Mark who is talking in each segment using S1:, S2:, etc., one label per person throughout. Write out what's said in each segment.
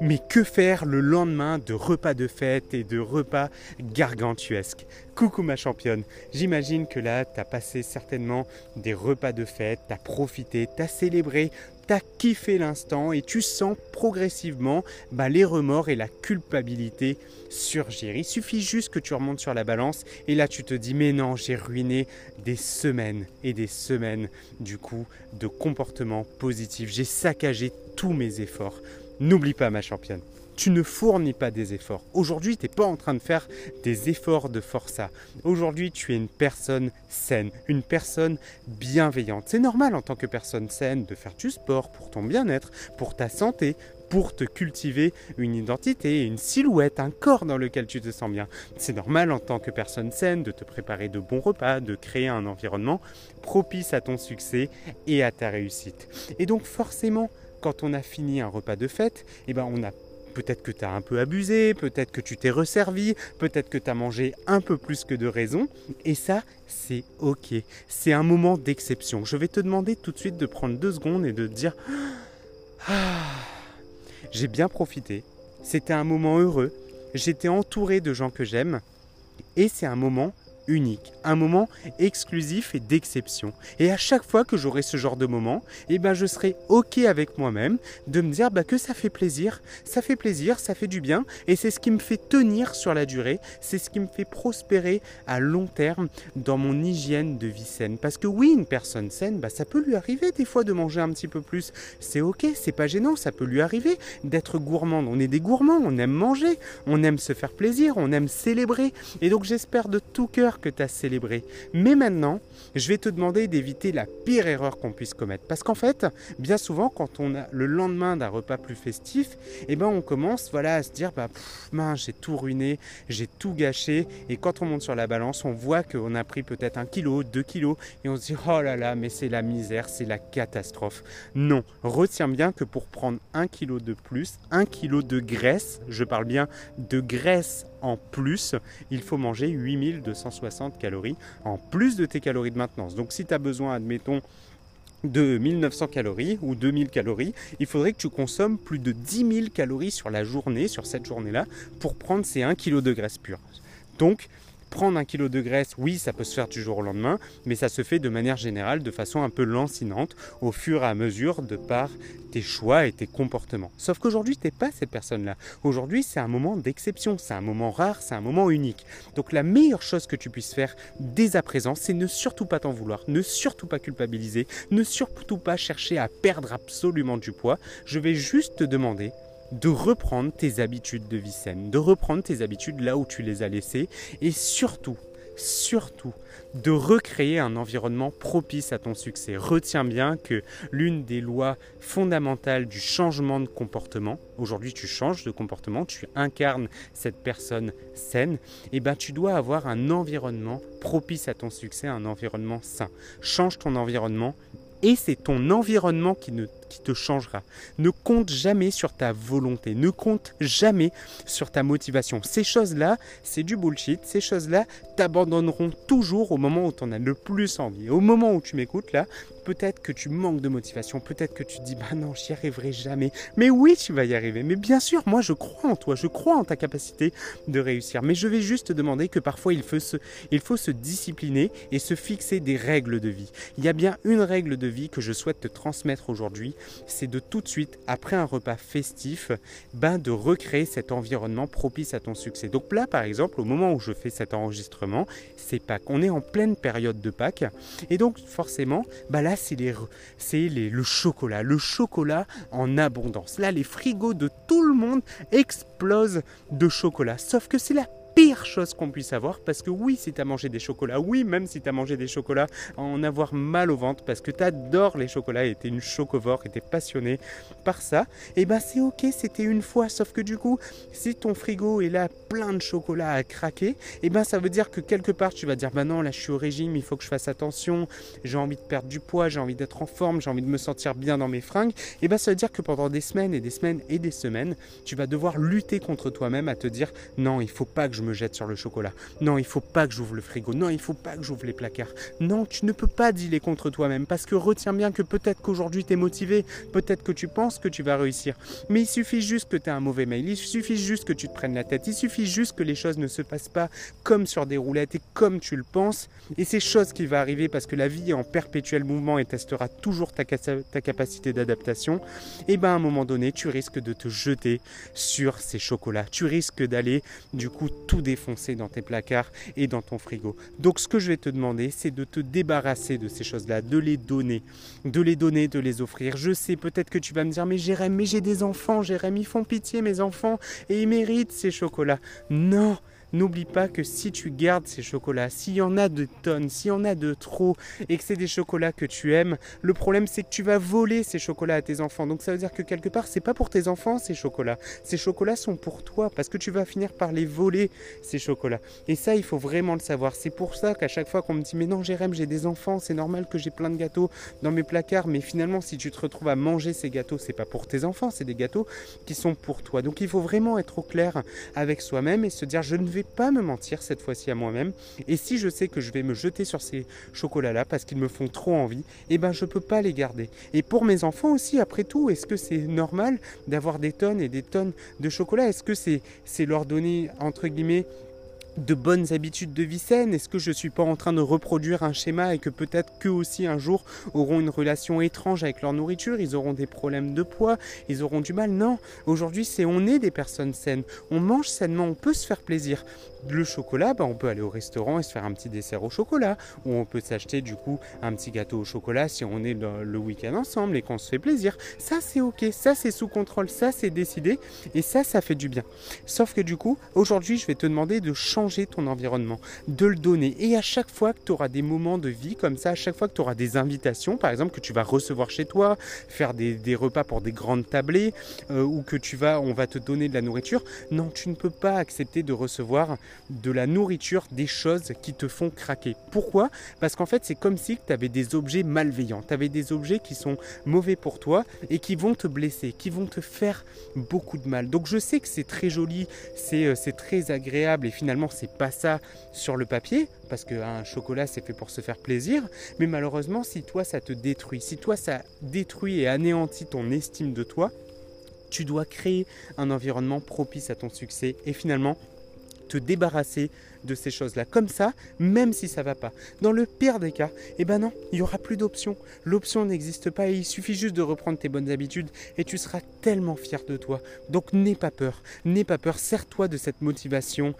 S1: Mais que faire le lendemain de repas de fête et de repas gargantuesques? Coucou ma championne, j'imagine que là, tu as passé certainement des repas de fête, tu as profité, tu as célébré, tu as kiffé l'instant et tu sens progressivement bah, les remords et la culpabilité surgir. Il suffit juste que tu remontes sur la balance et là tu te dis mais non, j'ai ruiné des semaines et des semaines du coup de comportement positif. J'ai saccagé tous mes efforts. N'oublie pas ma championne, tu ne fournis pas des efforts. Aujourd'hui, tu n'es pas en train de faire des efforts de forçat. Aujourd'hui, tu es une personne saine, une personne bienveillante. C'est normal en tant que personne saine de faire du sport pour ton bien-être, pour ta santé, pour te cultiver une identité, une silhouette, un corps dans lequel tu te sens bien. C'est normal en tant que personne saine de te préparer de bons repas, de créer un environnement propice à ton succès et à ta réussite. Et donc forcément, quand on a fini un repas de fête, eh ben on a peut-être que tu as un peu abusé, peut-être que tu t'es resservi, peut-être que tu as mangé un peu plus que de raison. Et ça, c'est ok. C'est un moment d'exception. Je vais te demander tout de suite de prendre deux secondes et de te dire ah, J'ai bien profité. C'était un moment heureux. J'étais entouré de gens que j'aime. Et c'est un moment unique, un moment exclusif et d'exception. Et à chaque fois que j'aurai ce genre de moment, eh ben je serai ok avec moi-même de me dire bah, que ça fait plaisir, ça fait plaisir, ça fait du bien, et c'est ce qui me fait tenir sur la durée, c'est ce qui me fait prospérer à long terme dans mon hygiène de vie saine. Parce que oui, une personne saine, bah, ça peut lui arriver des fois de manger un petit peu plus. C'est ok, c'est pas gênant, ça peut lui arriver d'être gourmand. On est des gourmands, on aime manger, on aime se faire plaisir, on aime célébrer. Et donc j'espère de tout cœur que tu as célébré. Mais maintenant, je vais te demander d'éviter la pire erreur qu'on puisse commettre. Parce qu'en fait, bien souvent, quand on a le lendemain d'un repas plus festif, eh ben, on commence voilà, à se dire bah, j'ai tout ruiné, j'ai tout gâché. Et quand on monte sur la balance, on voit qu'on a pris peut-être un kilo, deux kilos, et on se dit oh là là, mais c'est la misère, c'est la catastrophe. Non, retiens bien que pour prendre un kilo de plus, un kilo de graisse, je parle bien de graisse en plus, il faut manger 8260 calories en plus de tes calories de maintenance. Donc si tu as besoin, admettons, de 1900 calories ou 2000 calories, il faudrait que tu consommes plus de 10 000 calories sur la journée, sur cette journée-là, pour prendre ces 1 kg de graisse pure. Donc, Prendre un kilo de graisse, oui, ça peut se faire du jour au lendemain, mais ça se fait de manière générale, de façon un peu lancinante, au fur et à mesure de par tes choix et tes comportements. Sauf qu'aujourd'hui, tu n'es pas cette personne-là. Aujourd'hui, c'est un moment d'exception, c'est un moment rare, c'est un moment unique. Donc la meilleure chose que tu puisses faire dès à présent, c'est ne surtout pas t'en vouloir, ne surtout pas culpabiliser, ne surtout pas chercher à perdre absolument du poids. Je vais juste te demander de reprendre tes habitudes de vie saine, de reprendre tes habitudes là où tu les as laissées et surtout, surtout, de recréer un environnement propice à ton succès. Retiens bien que l'une des lois fondamentales du changement de comportement, aujourd'hui tu changes de comportement, tu incarnes cette personne saine, et eh ben tu dois avoir un environnement propice à ton succès, un environnement sain. Change ton environnement et c'est ton environnement qui ne qui te changera. Ne compte jamais sur ta volonté, ne compte jamais sur ta motivation. Ces choses-là, c'est du bullshit. Ces choses-là t'abandonneront toujours au moment où tu as le plus envie. Au moment où tu m'écoutes là, peut-être que tu manques de motivation, peut-être que tu dis bah non, j'y arriverai jamais. Mais oui, tu vas y arriver. Mais bien sûr, moi je crois en toi, je crois en ta capacité de réussir. Mais je vais juste te demander que parfois il faut se, il faut se discipliner et se fixer des règles de vie. Il y a bien une règle de vie que je souhaite te transmettre aujourd'hui, c'est de tout de suite, après un repas festif, ben de recréer cet environnement propice à ton succès. Donc là, par exemple, au moment où je fais cet enregistrement, c'est Pâques. On est en pleine période de Pâques. Et donc, forcément, ben là, c'est les, le chocolat. Le chocolat en abondance. Là, les frigos de tout le monde explosent de chocolat. Sauf que c'est la pire chose qu'on puisse avoir parce que oui, si tu as mangé des chocolats, oui, même si tu as mangé des chocolats, en avoir mal au ventre parce que tu adores les chocolats et tu es une chocovore et tu es passionné par ça, et eh ben c'est ok, c'était une fois. Sauf que du coup, si ton frigo est là plein de chocolat à craquer, et eh ben ça veut dire que quelque part tu vas dire bah non, là je suis au régime, il faut que je fasse attention, j'ai envie de perdre du poids, j'ai envie d'être en forme, j'ai envie de me sentir bien dans mes fringues, et eh ben ça veut dire que pendant des semaines et des semaines et des semaines, tu vas devoir lutter contre toi-même à te dire non, il faut pas que je me me jette sur le chocolat. Non, il faut pas que j'ouvre le frigo. Non, il faut pas que j'ouvre les placards. Non, tu ne peux pas dealer contre toi-même parce que retiens bien que peut-être qu'aujourd'hui tu es motivé, peut-être que tu penses que tu vas réussir. Mais il suffit juste que tu aies un mauvais mail, il suffit juste que tu te prennes la tête, il suffit juste que les choses ne se passent pas comme sur des roulettes et comme tu le penses. Et c'est chose qui va arriver parce que la vie est en perpétuel mouvement et testera toujours ta, ta capacité d'adaptation. Et bien à un moment donné, tu risques de te jeter sur ces chocolats. Tu risques d'aller du coup défoncer dans tes placards et dans ton frigo. Donc ce que je vais te demander, c'est de te débarrasser de ces choses-là, de les donner, de les donner, de les offrir. Je sais peut-être que tu vas me dire, mais Jérém, mais j'ai des enfants, Jérém, ils font pitié mes enfants et ils méritent ces chocolats. Non, N'oublie pas que si tu gardes ces chocolats, s'il y en a de tonnes, s'il y en a de trop, et que c'est des chocolats que tu aimes, le problème c'est que tu vas voler ces chocolats à tes enfants. Donc ça veut dire que quelque part, c'est pas pour tes enfants ces chocolats. Ces chocolats sont pour toi parce que tu vas finir par les voler ces chocolats. Et ça, il faut vraiment le savoir. C'est pour ça qu'à chaque fois qu'on me dit mais non Jérém, j'ai des enfants, c'est normal que j'ai plein de gâteaux dans mes placards, mais finalement si tu te retrouves à manger ces gâteaux, c'est pas pour tes enfants, c'est des gâteaux qui sont pour toi. Donc il faut vraiment être au clair avec soi-même et se dire je ne vais pas me mentir cette fois-ci à moi-même. Et si je sais que je vais me jeter sur ces chocolats-là parce qu'ils me font trop envie, eh ben je peux pas les garder. Et pour mes enfants aussi, après tout, est-ce que c'est normal d'avoir des tonnes et des tonnes de chocolat? Est-ce que c'est c'est leur donner entre guillemets de bonnes habitudes de vie saine Est-ce que je suis pas en train de reproduire un schéma et que peut-être qu'eux aussi un jour auront une relation étrange avec leur nourriture Ils auront des problèmes de poids, ils auront du mal? Non, aujourd'hui c'est on est des personnes saines, on mange sainement, on peut se faire plaisir. Le chocolat, bah, on peut aller au restaurant et se faire un petit dessert au chocolat, ou on peut s'acheter du coup un petit gâteau au chocolat si on est le, week-end ensemble et qu'on se fait plaisir. Ça c'est ok, ça c'est sous contrôle, ça c'est décidé et ça ça fait du bien. Sauf que du coup, aujourd'hui je vais te demander de changer ton environnement, de le donner. Et à chaque fois que tu auras des moments de vie comme ça, à chaque fois que tu auras des invitations, par exemple, que tu vas recevoir chez toi, faire des, repas pour des grandes tablées, euh, ou que tu vas, on va te donner de la nourriture, non, tu ne peux pas accepter de recevoir de la nourriture, des choses qui te font craquer. Pourquoi? Parce qu'en fait, c'est comme si tu avais des objets malveillants, tu avais des objets qui sont mauvais pour toi et qui vont te blesser, qui vont te faire beaucoup de mal. Donc je sais que c'est très joli, c'est euh, très agréable et finalement c'est pas ça sur le papier, parce qu'un chocolat c'est fait pour se faire plaisir, mais malheureusement si toi ça te détruit, si toi ça détruit et anéantit ton estime de toi, tu dois créer un environnement propice à ton succès et finalement te débarrasser de ces choses-là. Comme ça, même si ça va pas. Dans le pire des cas, eh ben non, il y aura plus d'options. L'option n'existe pas et il suffit juste de reprendre tes bonnes habitudes et tu seras tellement fier de toi. Donc n'aie pas peur, n'aie pas peur, sers-toi de cette motivation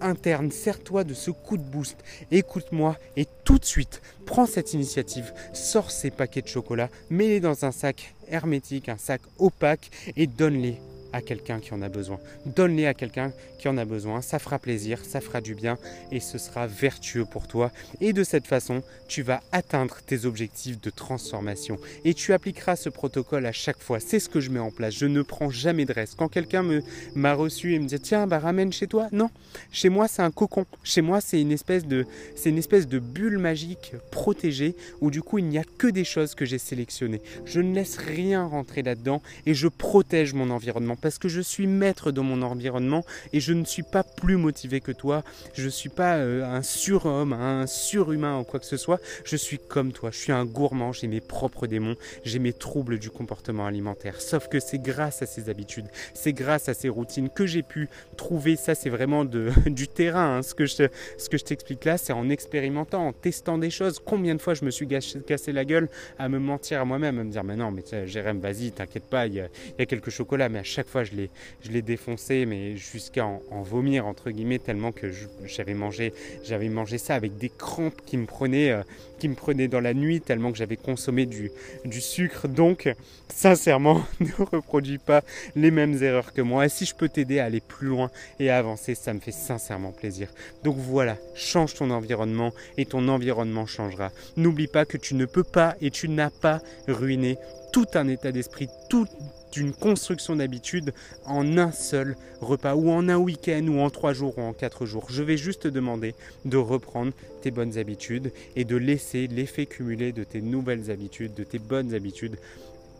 S1: interne, sers-toi de ce coup de boost. Écoute-moi et tout de suite, prends cette initiative, sors ces paquets de chocolat, mets-les dans un sac hermétique, un sac opaque et donne-les à quelqu'un qui en a besoin. Donne-les à quelqu'un qui en a besoin. Ça fera plaisir, ça fera du bien et ce sera vertueux pour toi. Et de cette façon, tu vas atteindre tes objectifs de transformation. Et tu appliqueras ce protocole à chaque fois. C'est ce que je mets en place. Je ne prends jamais de reste. Quand quelqu'un m'a reçu et me dit tiens, bah ramène chez toi. Non, chez moi c'est un cocon. Chez moi c'est une espèce de c'est une espèce de bulle magique protégée où du coup il n'y a que des choses que j'ai sélectionnées. Je ne laisse rien rentrer là-dedans et je protège mon environnement parce que je suis maître de mon environnement et je ne suis pas plus motivé que toi. Je ne suis pas euh, un surhomme, un surhumain ou quoi que ce soit. Je suis comme toi. Je suis un gourmand. J'ai mes propres démons. J'ai mes troubles du comportement alimentaire. Sauf que c'est grâce à ces habitudes, c'est grâce à ces routines que j'ai pu trouver. Ça, c'est vraiment du terrain. Hein. Ce que je, t'explique là, c'est en expérimentant, en testant des choses. Combien de fois je me suis cassé la gueule à me mentir à moi-même, à me dire, mais non, mais Jérém, vas-y, t'inquiète pas, il y, y a quelques chocolats, mais à chaque fois je l'ai, je l'ai défoncé, mais jusqu'à en, vomir entre guillemets tellement que j'avais mangé, j'avais mangé ça avec des crampes qui me prenaient, euh, qui me prenaient dans la nuit tellement que j'avais consommé du, du sucre. Donc, sincèrement, ne reproduis pas les mêmes erreurs que moi. Et si je peux t'aider à aller plus loin et à avancer, ça me fait sincèrement plaisir. Donc voilà, change ton environnement et ton environnement changera. N'oublie pas que tu ne peux pas et tu n'as pas ruiné tout un état d'esprit, tout d'une construction d'habitude en un seul repas ou en un week-end ou en trois jours ou en quatre jours. Je vais juste te demander de reprendre tes bonnes habitudes et de laisser l'effet cumulé de tes nouvelles habitudes, de tes bonnes habitudes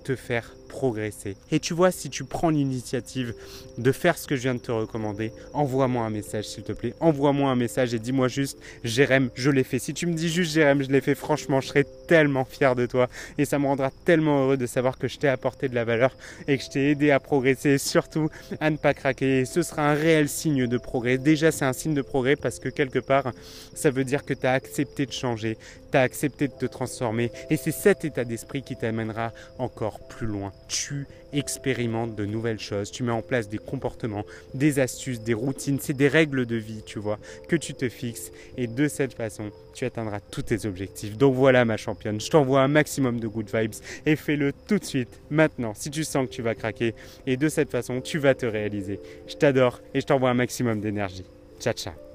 S1: te faire progresser. Et tu vois, si tu prends l'initiative de faire ce que je viens de te recommander, envoie-moi un message s'il te plaît. Envoie-moi un message et dis-moi juste, Jérém, je l'ai fait. Si tu me dis juste, Jérém, je l'ai fait, franchement, je serai tellement fier de toi. Et ça me rendra tellement heureux de savoir que je t'ai apporté de la valeur et que je t'ai aidé à progresser et surtout à ne pas craquer. ce sera un réel signe de progrès. Déjà, c'est un signe de progrès parce que quelque part, ça veut dire que tu as accepté de changer, tu as accepté de te transformer. Et c'est cet état d'esprit qui t'amènera plus loin tu expérimentes de nouvelles choses, tu mets en place des comportements, des astuces, des routines, c'est des règles de vie, tu vois, que tu te fixes et de cette façon, tu atteindras tous tes objectifs. Donc voilà ma championne, je t'envoie un maximum de good vibes et fais-le tout de suite, maintenant, si tu sens que tu vas craquer et de cette façon, tu vas te réaliser. Je t'adore et je t'envoie un maximum d'énergie. Ciao ciao